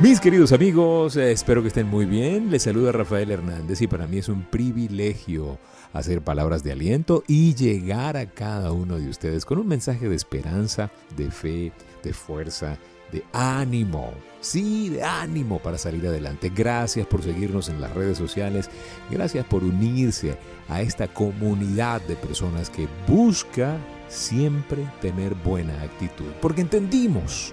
Mis queridos amigos, eh, espero que estén muy bien. Les saluda Rafael Hernández y para mí es un privilegio hacer palabras de aliento y llegar a cada uno de ustedes con un mensaje de esperanza, de fe, de fuerza, de ánimo. Sí, de ánimo para salir adelante. Gracias por seguirnos en las redes sociales. Gracias por unirse a esta comunidad de personas que busca siempre tener buena actitud. Porque entendimos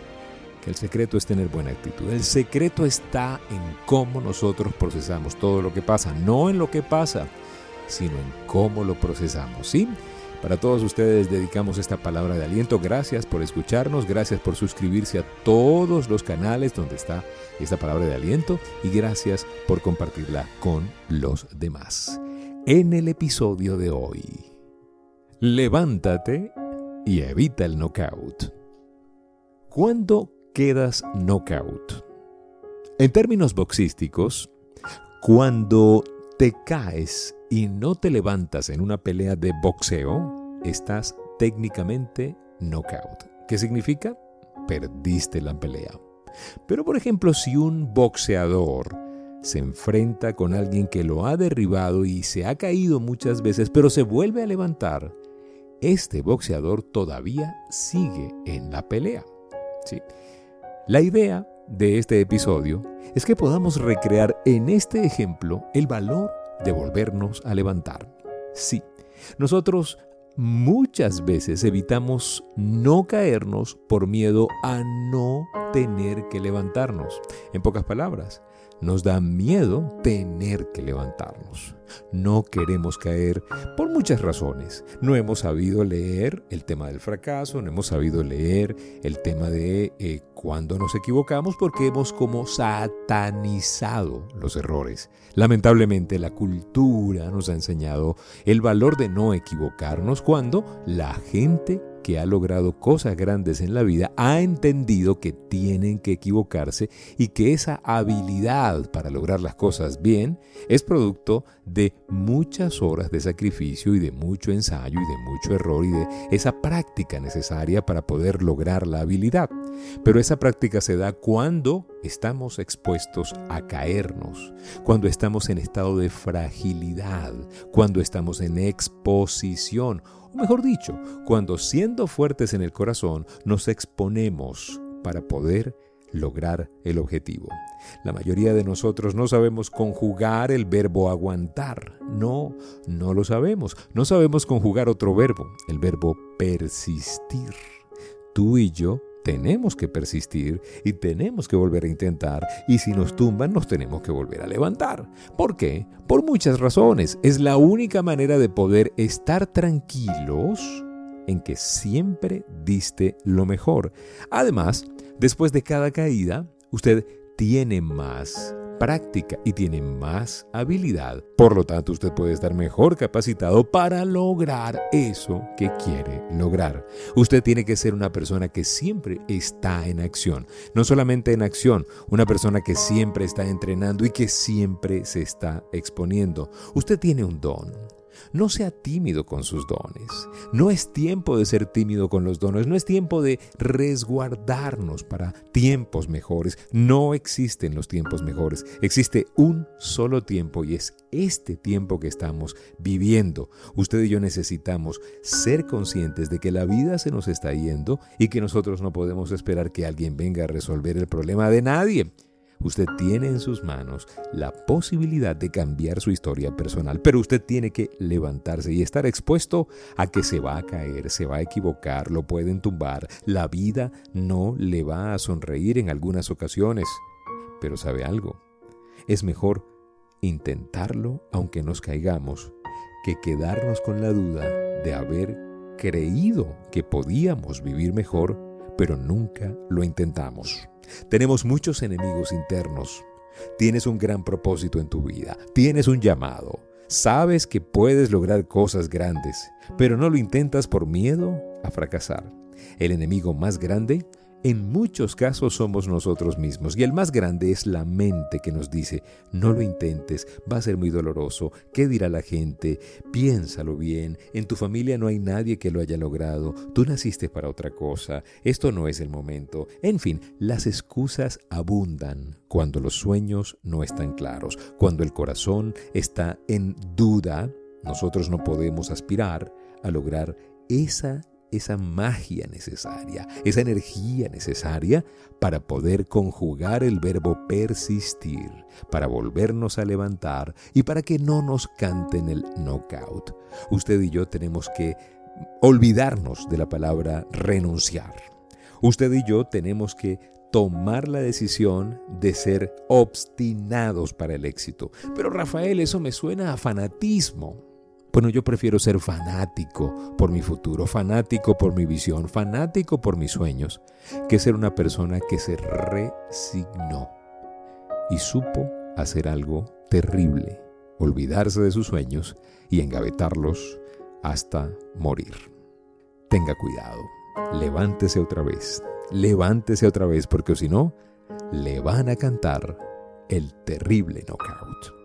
el secreto es tener buena actitud. El secreto está en cómo nosotros procesamos todo lo que pasa, no en lo que pasa, sino en cómo lo procesamos. ¿Sí? Para todos ustedes dedicamos esta palabra de aliento. Gracias por escucharnos, gracias por suscribirse a todos los canales donde está esta palabra de aliento y gracias por compartirla con los demás. En el episodio de hoy, levántate y evita el knockout. ¿Cuándo quedas knockout. En términos boxísticos, cuando te caes y no te levantas en una pelea de boxeo, estás técnicamente knockout. ¿Qué significa? Perdiste la pelea. Pero por ejemplo, si un boxeador se enfrenta con alguien que lo ha derribado y se ha caído muchas veces, pero se vuelve a levantar, este boxeador todavía sigue en la pelea. ¿sí? La idea de este episodio es que podamos recrear en este ejemplo el valor de volvernos a levantar. Sí, nosotros muchas veces evitamos no caernos por miedo a no tener que levantarnos. En pocas palabras, nos da miedo tener que levantarnos. No queremos caer por muchas razones. No hemos sabido leer el tema del fracaso, no hemos sabido leer el tema de eh, cuando nos equivocamos porque hemos como satanizado los errores. Lamentablemente la cultura nos ha enseñado el valor de no equivocarnos cuando la gente que ha logrado cosas grandes en la vida ha entendido que tienen que equivocarse y que esa habilidad para lograr las cosas bien es producto de muchas horas de sacrificio y de mucho ensayo y de mucho error y de esa práctica necesaria para poder lograr la habilidad. Pero esa práctica se da cuando estamos expuestos a caernos, cuando estamos en estado de fragilidad, cuando estamos en exposición mejor dicho, cuando siendo fuertes en el corazón nos exponemos para poder lograr el objetivo. La mayoría de nosotros no sabemos conjugar el verbo aguantar. No, no lo sabemos. No sabemos conjugar otro verbo, el verbo persistir. Tú y yo tenemos que persistir y tenemos que volver a intentar y si nos tumban nos tenemos que volver a levantar. ¿Por qué? Por muchas razones. Es la única manera de poder estar tranquilos en que siempre diste lo mejor. Además, después de cada caída, usted tiene más práctica y tiene más habilidad. Por lo tanto, usted puede estar mejor capacitado para lograr eso que quiere lograr. Usted tiene que ser una persona que siempre está en acción. No solamente en acción, una persona que siempre está entrenando y que siempre se está exponiendo. Usted tiene un don. No sea tímido con sus dones. No es tiempo de ser tímido con los dones. No es tiempo de resguardarnos para tiempos mejores. No existen los tiempos mejores. Existe un solo tiempo y es este tiempo que estamos viviendo. Usted y yo necesitamos ser conscientes de que la vida se nos está yendo y que nosotros no podemos esperar que alguien venga a resolver el problema de nadie. Usted tiene en sus manos la posibilidad de cambiar su historia personal, pero usted tiene que levantarse y estar expuesto a que se va a caer, se va a equivocar, lo pueden tumbar. La vida no le va a sonreír en algunas ocasiones. Pero sabe algo, es mejor intentarlo aunque nos caigamos que quedarnos con la duda de haber creído que podíamos vivir mejor, pero nunca lo intentamos. Tenemos muchos enemigos internos. Tienes un gran propósito en tu vida. Tienes un llamado. Sabes que puedes lograr cosas grandes, pero no lo intentas por miedo a fracasar. El enemigo más grande en muchos casos somos nosotros mismos y el más grande es la mente que nos dice, no lo intentes, va a ser muy doloroso, ¿qué dirá la gente? Piénsalo bien, en tu familia no hay nadie que lo haya logrado, tú naciste para otra cosa, esto no es el momento. En fin, las excusas abundan cuando los sueños no están claros, cuando el corazón está en duda, nosotros no podemos aspirar a lograr esa esa magia necesaria, esa energía necesaria para poder conjugar el verbo persistir, para volvernos a levantar y para que no nos canten el knockout. Usted y yo tenemos que olvidarnos de la palabra renunciar. Usted y yo tenemos que tomar la decisión de ser obstinados para el éxito. Pero Rafael, eso me suena a fanatismo. Bueno, yo prefiero ser fanático por mi futuro, fanático por mi visión, fanático por mis sueños, que ser una persona que se resignó y supo hacer algo terrible, olvidarse de sus sueños y engavetarlos hasta morir. Tenga cuidado, levántese otra vez, levántese otra vez, porque si no, le van a cantar el terrible knockout.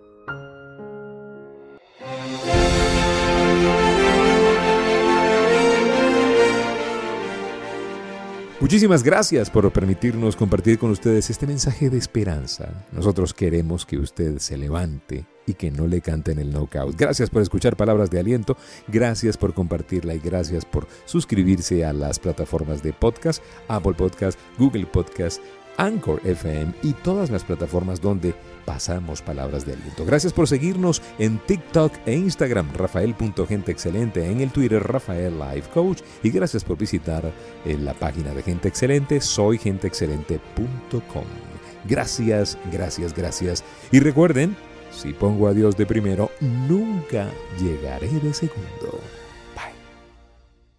Muchísimas gracias por permitirnos compartir con ustedes este mensaje de esperanza. Nosotros queremos que usted se levante y que no le canten el knockout. Gracias por escuchar palabras de aliento, gracias por compartirla y gracias por suscribirse a las plataformas de podcast, Apple Podcast, Google Podcast, Anchor FM y todas las plataformas donde pasamos palabras de aliento. Gracias por seguirnos en TikTok e Instagram, Rafael.genteexcelente, en el Twitter, Rafael Life Coach, y gracias por visitar eh, la página de Gente Excelente, soygenteexcelente.com. Gracias, gracias, gracias. Y recuerden, si pongo a Dios de primero, nunca llegaré de segundo.